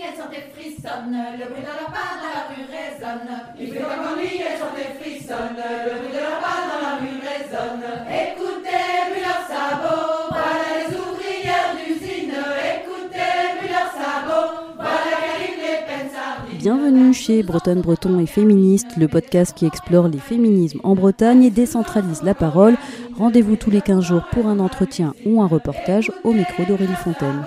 elles sont et frissonnent. Le bruit de leur pas dans la rue résonne. Il fait comme en ligne, elles sont et frissonnent. Le bruit de leur pas dans la rue résonne. Écoutez, puis leurs sabots. Voilà les ouvrières d'usine. Écoutez, puis leurs sabots. Voilà. Bienvenue chez Bretonne Breton et Féministe, le podcast qui explore les féminismes en Bretagne et décentralise la parole. Rendez-vous tous les 15 jours pour un entretien ou un reportage au micro d'Aurélie Fontaine.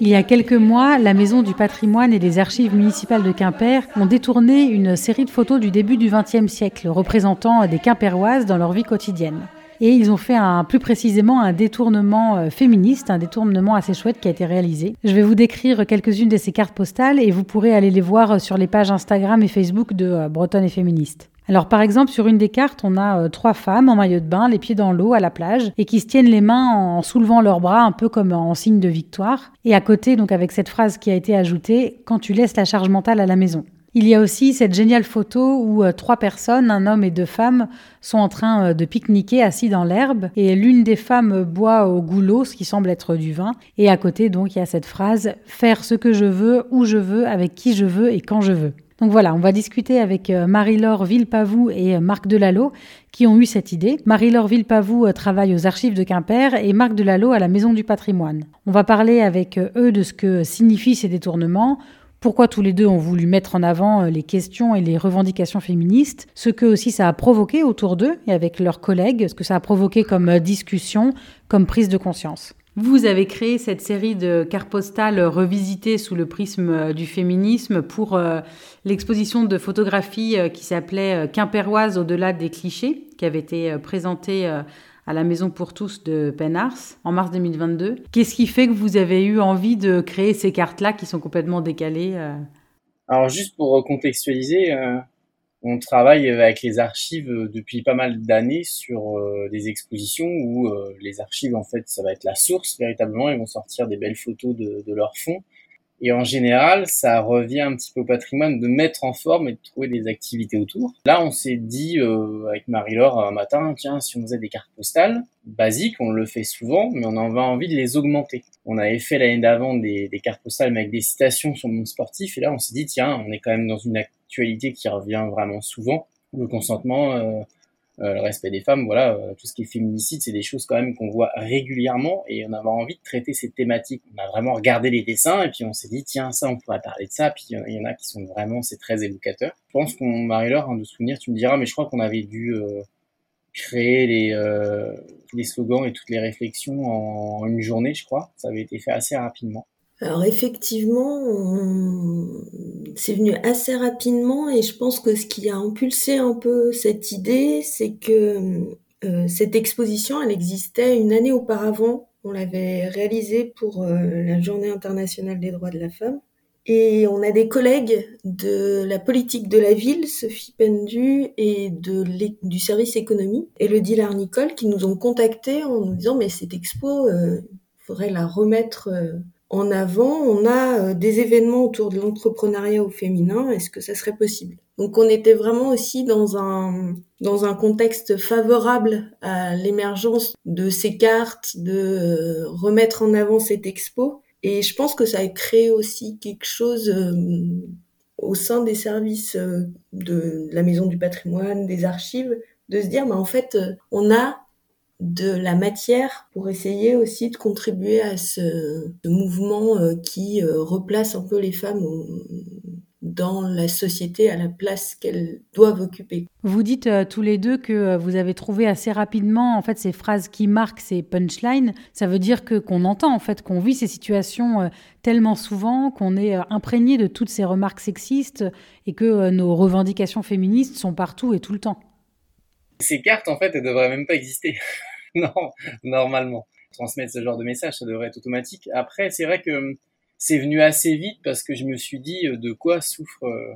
Il y a quelques mois, la Maison du patrimoine et des archives municipales de Quimper ont détourné une série de photos du début du XXe siècle représentant des Quimperoises dans leur vie quotidienne. Et ils ont fait un, plus précisément un détournement euh, féministe, un détournement assez chouette qui a été réalisé. Je vais vous décrire quelques-unes de ces cartes postales et vous pourrez aller les voir sur les pages Instagram et Facebook de euh, Bretonne et Féministe. Alors par exemple, sur une des cartes, on a euh, trois femmes en maillot de bain, les pieds dans l'eau à la plage, et qui se tiennent les mains en soulevant leurs bras, un peu comme en signe de victoire. Et à côté, donc avec cette phrase qui a été ajoutée, quand tu laisses la charge mentale à la maison. Il y a aussi cette géniale photo où euh, trois personnes, un homme et deux femmes, sont en train euh, de pique-niquer assis dans l'herbe et l'une des femmes boit au goulot, ce qui semble être du vin. Et à côté, donc, il y a cette phrase faire ce que je veux, où je veux, avec qui je veux et quand je veux. Donc voilà, on va discuter avec euh, Marie-Laure Villepavou et euh, Marc Delalot qui ont eu cette idée. Marie-Laure Villepavou euh, travaille aux archives de Quimper et Marc Delalot à la Maison du patrimoine. On va parler avec eux de ce que signifient ces détournements, pourquoi tous les deux ont voulu mettre en avant les questions et les revendications féministes, ce que aussi ça a provoqué autour d'eux et avec leurs collègues, ce que ça a provoqué comme discussion, comme prise de conscience. Vous avez créé cette série de cartes postales revisitées sous le prisme du féminisme pour euh, l'exposition de photographies euh, qui s'appelait euh, Quimperoise au-delà des clichés, qui avait été présentée à la Maison pour tous de Penars en mars 2022. Qu'est-ce qui fait que vous avez eu envie de créer ces cartes-là qui sont complètement décalées Alors juste pour contextualiser, on travaille avec les archives depuis pas mal d'années sur euh, des expositions où euh, les archives, en fait, ça va être la source véritablement. Ils vont sortir des belles photos de, leur fond. Et en général, ça revient un petit peu au patrimoine de mettre en forme et de trouver des activités autour. Là, on s'est dit euh, avec Marie-Laure un matin, tiens, si on faisait des cartes postales basiques, on le fait souvent, mais on en a envie de les augmenter. On avait fait l'année d'avant des, cartes postales mais avec des citations sur le monde sportif, et là, on s'est dit, tiens, on est quand même dans une actualité qui revient vraiment souvent. Le consentement, euh, euh, le respect des femmes, voilà, euh, tout ce qui est féminicide, c'est des choses quand même qu'on voit régulièrement et on avait envie de traiter ces thématiques. On a vraiment regardé les dessins et puis on s'est dit tiens ça on pourrait parler de ça. Puis il y en a qui sont vraiment c'est très évocateur. Je pense qu'on Marie-Laure hein, de souvenir, tu me diras, mais je crois qu'on avait dû créer les euh, les slogans et toutes les réflexions en une journée, je crois. Ça avait été fait assez rapidement. Alors effectivement, c'est venu assez rapidement et je pense que ce qui a impulsé un peu cette idée, c'est que euh, cette exposition, elle existait une année auparavant. On l'avait réalisée pour euh, la Journée internationale des droits de la femme. Et on a des collègues de la politique de la ville, Sophie Pendu, et du service économie, Elodie Larnicole, qui nous ont contactés en nous disant mais cette expo, euh, il faudrait la remettre euh, en avant, on a euh, des événements autour de l'entrepreneuriat au féminin. Est-ce que ça serait possible? Donc, on était vraiment aussi dans un dans un contexte favorable à l'émergence de ces cartes, de euh, remettre en avant cette expo. Et je pense que ça a créé aussi quelque chose euh, au sein des services de la Maison du Patrimoine, des archives, de se dire, mais en fait, on a de la matière pour essayer aussi de contribuer à ce, ce mouvement euh, qui euh, replace un peu les femmes dans la société à la place qu'elles doivent occuper. Vous dites euh, tous les deux que vous avez trouvé assez rapidement en fait ces phrases qui marquent ces punchlines. Ça veut dire que qu'on entend en fait qu'on vit ces situations tellement souvent qu'on est imprégné de toutes ces remarques sexistes et que nos revendications féministes sont partout et tout le temps. Ces cartes, en fait, elles devraient même pas exister. non, normalement. Transmettre ce genre de message, ça devrait être automatique. Après, c'est vrai que c'est venu assez vite parce que je me suis dit euh, de quoi souffrent euh,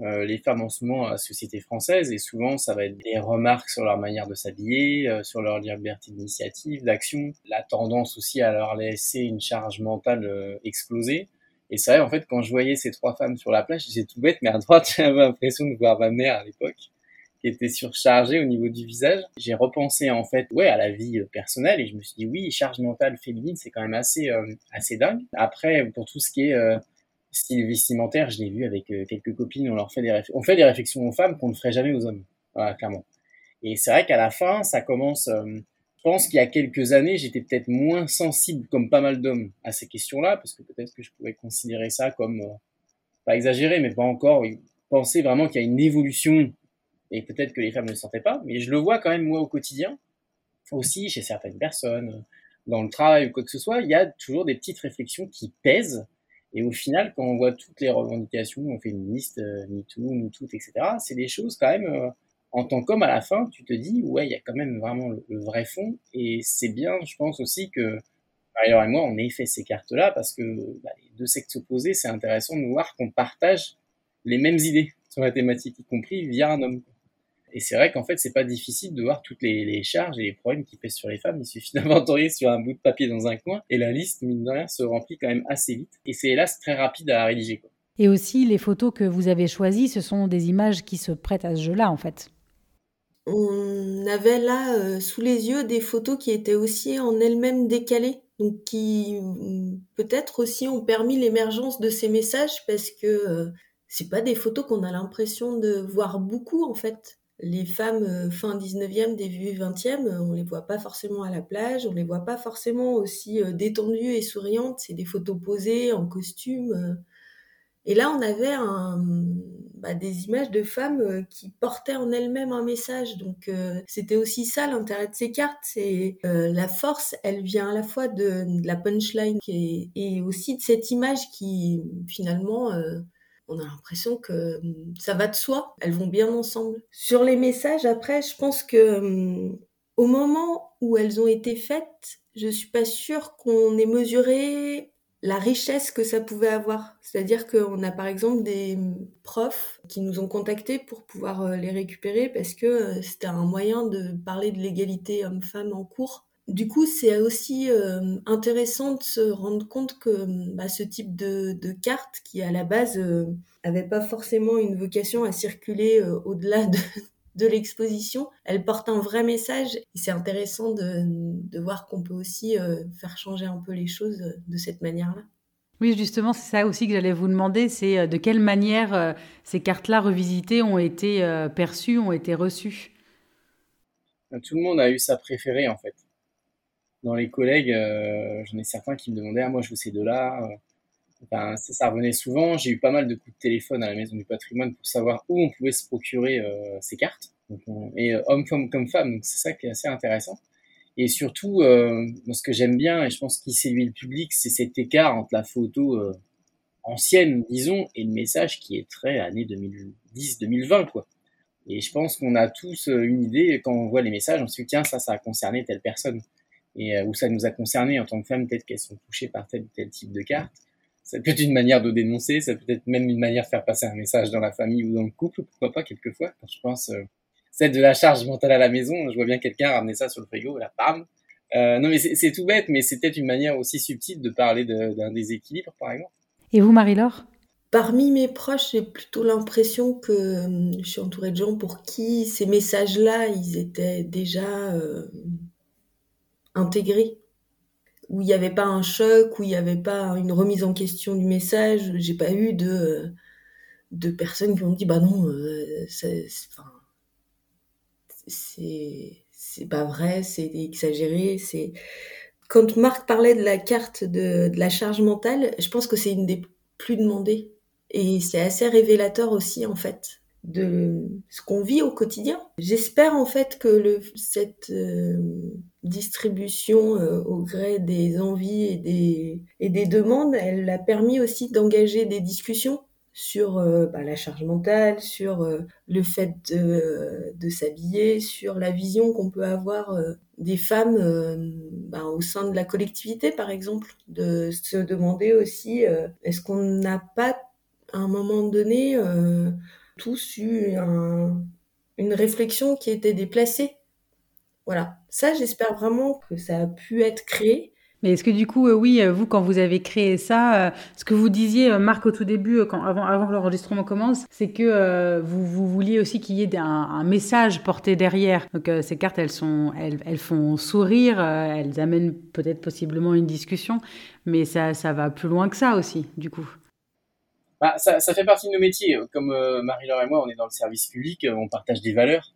euh, les femmes en ce moment à la société française et souvent ça va être des remarques sur leur manière de s'habiller, sur leur liberté d'initiative, d'action, la tendance aussi à leur laisser une charge mentale exploser. Et c'est vrai, en fait, quand je voyais ces trois femmes sur la plage, j'ai tout bête, mais à droite, j'avais l'impression de voir ma mère à l'époque. Qui était surchargée au niveau du visage. J'ai repensé en fait, ouais, à la vie personnelle et je me suis dit oui, charge mentale féminine, c'est quand même assez assez dingue. Après, pour tout ce qui est style vestimentaire, je l'ai vu avec quelques copines, on leur fait des on fait des réflexions aux femmes qu'on ne ferait jamais aux hommes, voilà, clairement. Et c'est vrai qu'à la fin, ça commence je pense qu'il y a quelques années, j'étais peut-être moins sensible, comme pas mal d'hommes, à ces questions-là, parce que peut-être que je pouvais considérer ça comme, euh, pas exagéré, mais pas encore, penser vraiment qu'il y a une évolution, et peut-être que les femmes ne le sentaient pas, mais je le vois quand même moi au quotidien, aussi chez certaines personnes, dans le travail ou quoi que ce soit, il y a toujours des petites réflexions qui pèsent, et au final, quand on voit toutes les revendications féministes, euh, MeToo, MeToo, etc., c'est des choses quand même... Euh, en tant qu'homme, à la fin, tu te dis, ouais, il y a quand même vraiment le, vrai fond. Et c'est bien, je pense aussi que Marie-Laure et moi, on ait fait ces cartes-là parce que bah, les deux sexes opposés, c'est intéressant de voir qu'on partage les mêmes idées sur la thématique, y compris via un homme. Et c'est vrai qu'en fait, c'est pas difficile de voir toutes les, charges et les problèmes qui pèsent sur les femmes. Il suffit d'inventorier sur un bout de papier dans un coin et la liste, mine de rien, se remplit quand même assez vite. Et c'est hélas très rapide à rédiger. Quoi. Et aussi, les photos que vous avez choisies, ce sont des images qui se prêtent à ce jeu-là, en fait. On avait là, euh, sous les yeux des photos qui étaient aussi en elles-mêmes décalées, donc qui, mmh, peut-être aussi ont permis l'émergence de ces messages parce que, euh, c'est pas des photos qu'on a l'impression de voir beaucoup, en fait. Les femmes, euh, fin 19e, début 20e, on les voit pas forcément à la plage, on les voit pas forcément aussi, détendues et souriantes. C'est des photos posées en costume, et là, on avait un, bah, des images de femmes euh, qui portaient en elles-mêmes un message. Donc, euh, c'était aussi ça l'intérêt de ces cartes. C'est euh, la force, elle vient à la fois de, la punchline et, et, aussi de cette image qui, finalement, on a l'impression que ça va de soi. Elles vont bien ensemble. Sur les messages, après, je pense que au moment où elles ont été faites, je suis pas sûre qu'on ait mesuré la richesse que ça pouvait avoir. C'est-à-dire qu'on a par exemple des profs qui nous ont contactés pour pouvoir euh, les récupérer parce que euh, c'était un moyen de parler de l'égalité homme-femme en cours. Du coup, c'est aussi euh, intéressant de se rendre compte que bah, ce type de, de, carte, qui à la base euh, avait pas forcément une vocation à circuler au-delà de, de l'exposition, elle porte un vrai message et c'est intéressant de, de, voir qu'on peut aussi euh, faire changer un peu les choses euh, de cette manière-là. Oui, justement, c'est ça aussi que j'allais vous demander, c'est euh, de quelle manière ces cartes-là revisitées ont été perçues, ont été reçues? Tout le monde a eu sa préférée en fait. Dans les collègues, j'en ai certains qui me demandaient ah, moi je veux ces deux-là. Enfin, ça, ça, revenait souvent. J'ai eu pas mal de coups de téléphone à la maison du patrimoine pour savoir où on pouvait se procurer euh, ces cartes. Donc, et euh, homme comme, comme femme, donc c'est ça qui est assez intéressant. Et surtout, euh, ce que j'aime bien, et je pense qu'il séduit le public, c'est cet écart entre la photo euh, ancienne, disons, et le message qui est très année 2010-2020, quoi. Et je pense qu'on a tous euh, une idée, quand on voit les messages, on se dit, tiens, ça, ça a concerné telle personne. Et où ça nous a concerné en tant que femme, peut-être qu'elles sont touchées par tel ou tel type de carte ça peut être une manière de dénoncer, ça peut être même une manière de faire passer un message dans la famille ou dans le couple, pourquoi pas quelquefois. Quand je pense euh, c'est de la charge mentale à la maison, je vois bien quelqu'un ramener ça sur le frigo, la bam. Euh, non mais c'est tout bête, mais c'est peut-être une manière aussi subtile de parler d'un déséquilibre, par exemple. Et vous, Marie-Laure? Parmi mes proches, j'ai plutôt l'impression que euh, je suis entourée de gens pour qui ces messages-là, ils étaient déjà euh, intégrés où il n'y avait pas un choc, où il n'y avait pas une remise en question du message. J'ai pas eu de, de personnes qui ont dit bah non, euh, c'est, c'est, pas vrai, c'est exagéré. C'est quand Marc parlait de la carte de, de la charge mentale, je pense que c'est une des plus demandées et c'est assez révélateur aussi en fait de ce qu'on vit au quotidien. J'espère en fait que le, cette euh, distribution euh, au gré des envies et des, et des demandes, elle a permis aussi d'engager des discussions sur euh, bah, la charge mentale, sur le fait de, de s'habiller, sur la vision qu'on peut avoir des femmes bah, au sein de la collectivité, par exemple, de se demander aussi est-ce qu'on n'a pas à un moment donné tous eu une réflexion qui était déplacée? Voilà. Ça, j'espère vraiment que ça a pu être créé Mais est-ce que du coup, euh, oui, euh, vous, quand vous avez créé ça, euh, ce que vous disiez, Marc, au tout début, quand, avant, avant que l'enregistrement commence, c'est que vous, vous, vouliez aussi qu'il y ait un, un, message porté derrière. Donc ces cartes, elles, sont, elles, elles font sourire, elles amènent peut-être possiblement une discussion, mais ça, ça va plus loin que ça aussi, du coup. Bah, ça, ça, fait partie de nos métiers. Comme Marie-Laure et moi, on est dans le service public, on partage des valeurs.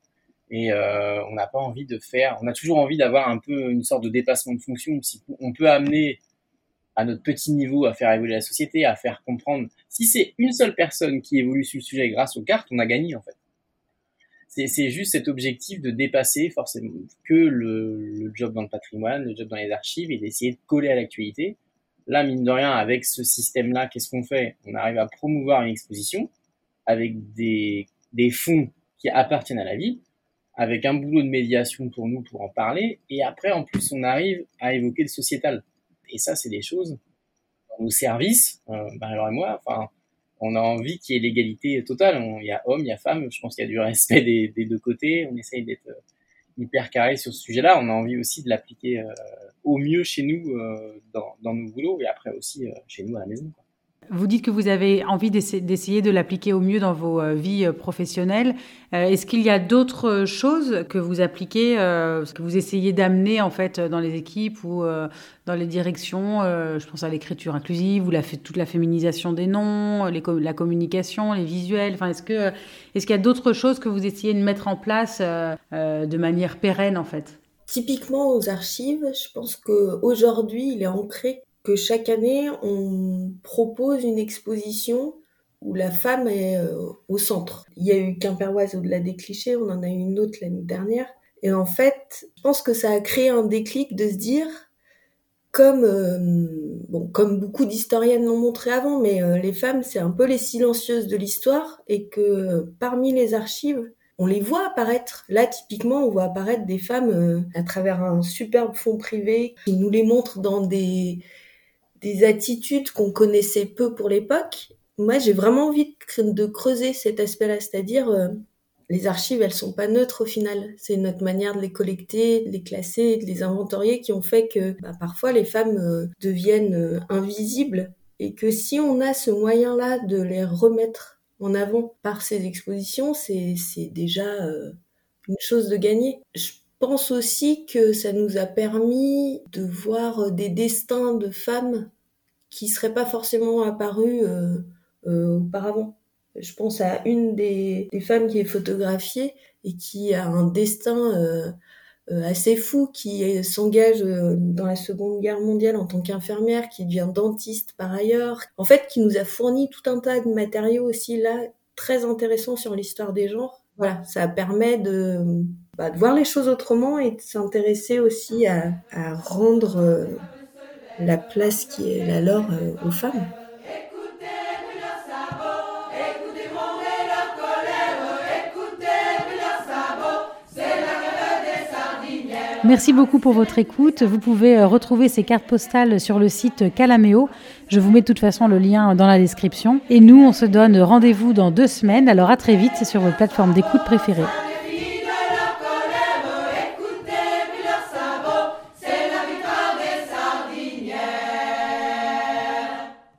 Et euh, on n'a pas envie de faire, on a toujours envie d'avoir un peu une sorte de dépassement de fonction. On peut amener à notre petit niveau à faire évoluer la société, à faire comprendre. Si c'est une seule personne qui évolue sur le sujet grâce aux cartes, on a gagné en fait. C'est juste cet objectif de dépasser forcément que le, job dans le patrimoine, le job dans les archives et d'essayer de coller à l'actualité. Là, mine de rien, avec ce système-là, qu'est-ce qu'on fait? On arrive à promouvoir une exposition avec des fonds qui appartiennent à la ville avec un boulot de médiation pour nous pour en parler. Et après, en plus, on arrive à évoquer le sociétal. Et ça, c'est des choses dans nos services, euh, alors et moi, enfin, on a envie qu'il y ait l'égalité totale. Il y a hommes, il y a femmes. Je pense qu'il y a du respect des, des deux côtés. On essaye d'être euh, hyper carré sur ce sujet-là. On a envie aussi de l'appliquer euh, au mieux chez nous euh, dans, dans, nos boulots et après aussi euh, chez nous à la maison. Quoi. Vous dites que vous avez envie d'essayer de l'appliquer au mieux dans vos euh, vies euh, professionnelles. Euh, est-ce qu'il y a d'autres choses que vous appliquez, que vous essayez d'amener en fait dans les équipes ou dans les directions Je pense à l'écriture inclusive ou toute la féminisation des noms, la communication, les visuels. Enfin, est-ce est-ce qu'il y a d'autres choses que vous essayez de mettre en place de manière pérenne en fait? Typiquement aux archives, je pense qu'aujourd'hui, il est ancré que chaque année, on propose une exposition où la femme est euh, au centre. Il y a eu Quimperoise au-delà des clichés, on en a eu une autre l'année dernière. Et en fait, je pense que ça a créé un déclic de se dire, comme, euh, bon, comme beaucoup d'historiennes l'ont montré avant, mais euh, les femmes, c'est un peu les silencieuses de l'histoire et que parmi les archives, on les voit apparaître. Là, typiquement, on voit apparaître des femmes à travers un superbe fond privé qui nous les montre dans des, des attitudes qu'on connaissait peu pour l'époque. Moi, j'ai vraiment envie de creuser cet aspect-là, c'est-à-dire euh, les archives, elles sont pas neutres au final. C'est notre manière de les collecter, de les classer, de les inventorier qui ont fait que bah, parfois les femmes euh, deviennent euh, invisibles et que si on a ce moyen-là de les remettre en avant par ces expositions, c'est déjà une chose de gagner. Pense aussi que ça nous a permis de voir des destins de femmes qui seraient pas forcément apparus euh, euh, auparavant. Je pense à une des, des, femmes qui est photographiée et qui a un destin euh, euh assez fou, qui s'engage dans la Seconde Guerre mondiale en tant qu'infirmière, qui devient dentiste par ailleurs. En fait, qui nous a fourni tout un tas de matériaux aussi là très intéressants sur l'histoire des genres. Voilà, ça permet de bah, de voir les choses autrement et de s'intéresser aussi à, rendre euh, la place qui est la leur euh, aux femmes. Merci beaucoup pour votre écoute. Vous pouvez euh, retrouver ces cartes postales sur le site Calameo. Je vous mets de toute façon le lien dans la description. Et nous, on se donne rendez-vous dans deux semaines. Alors à très vite sur votre plateforme d'écoute préférée.